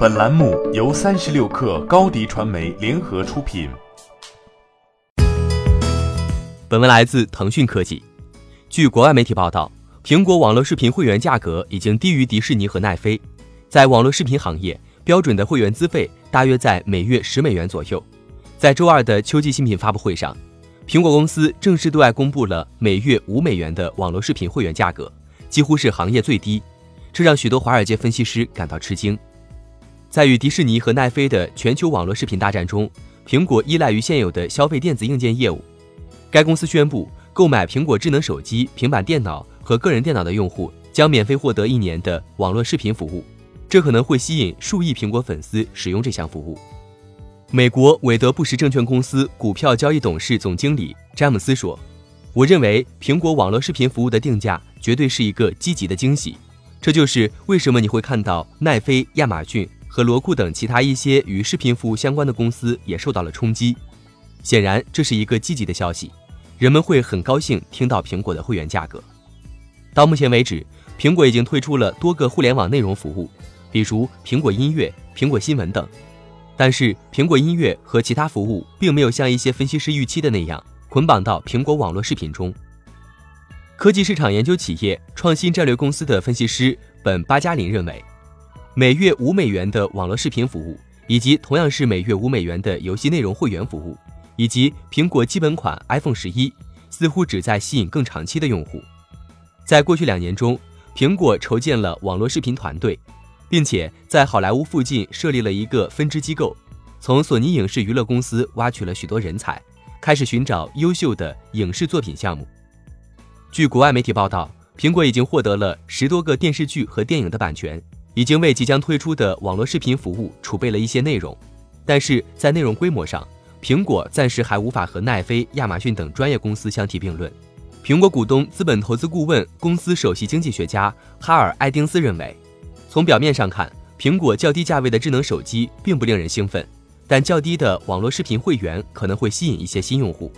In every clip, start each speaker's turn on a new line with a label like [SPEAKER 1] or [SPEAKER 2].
[SPEAKER 1] 本栏目由三十六氪高低传媒联合出品。
[SPEAKER 2] 本文来自腾讯科技。据国外媒体报道，苹果网络视频会员价格已经低于迪士尼和奈飞。在网络视频行业，标准的会员资费大约在每月十美元左右。在周二的秋季新品发布会上，苹果公司正式对外公布了每月五美元的网络视频会员价格，几乎是行业最低，这让许多华尔街分析师感到吃惊。在与迪士尼和奈飞的全球网络视频大战中，苹果依赖于现有的消费电子硬件业务。该公司宣布，购买苹果智能手机、平板电脑和个人电脑的用户将免费获得一年的网络视频服务，这可能会吸引数亿苹果粉丝使用这项服务。美国韦德布什证券公司股票交易董事总经理詹姆斯说：“我认为苹果网络视频服务的定价绝对是一个积极的惊喜，这就是为什么你会看到奈飞、亚马逊。”和罗库等其他一些与视频服务相关的公司也受到了冲击。显然，这是一个积极的消息，人们会很高兴听到苹果的会员价格。到目前为止，苹果已经推出了多个互联网内容服务，比如苹果音乐、苹果新闻等。但是，苹果音乐和其他服务并没有像一些分析师预期的那样捆绑到苹果网络视频中。科技市场研究企业创新战略公司的分析师本巴加林认为。每月五美元的网络视频服务，以及同样是每月五美元的游戏内容会员服务，以及苹果基本款 iPhone 十一，似乎旨在吸引更长期的用户。在过去两年中，苹果筹建了网络视频团队，并且在好莱坞附近设立了一个分支机构，从索尼影视娱乐公司挖取了许多人才，开始寻找优秀的影视作品项目。据国外媒体报道，苹果已经获得了十多个电视剧和电影的版权。已经为即将推出的网络视频服务储备了一些内容，但是在内容规模上，苹果暂时还无法和奈飞、亚马逊等专业公司相提并论。苹果股东资本投资顾问公司首席经济学家哈尔·艾丁斯认为，从表面上看，苹果较低价位的智能手机并不令人兴奋，但较低的网络视频会员可能会吸引一些新用户。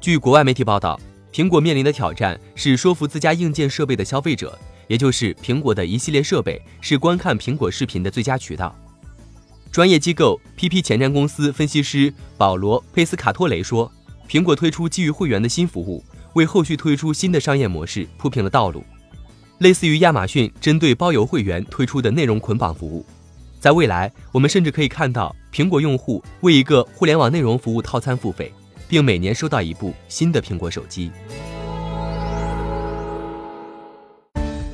[SPEAKER 2] 据国外媒体报道，苹果面临的挑战是说服自家硬件设备的消费者。也就是苹果的一系列设备是观看苹果视频的最佳渠道。专业机构 PP 前瞻公司分析师保罗·佩斯卡托雷说：“苹果推出基于会员的新服务，为后续推出新的商业模式铺平了道路，类似于亚马逊针对包邮会员推出的内容捆绑服务。在未来，我们甚至可以看到苹果用户为一个互联网内容服务套餐付费，并每年收到一部新的苹果手机。”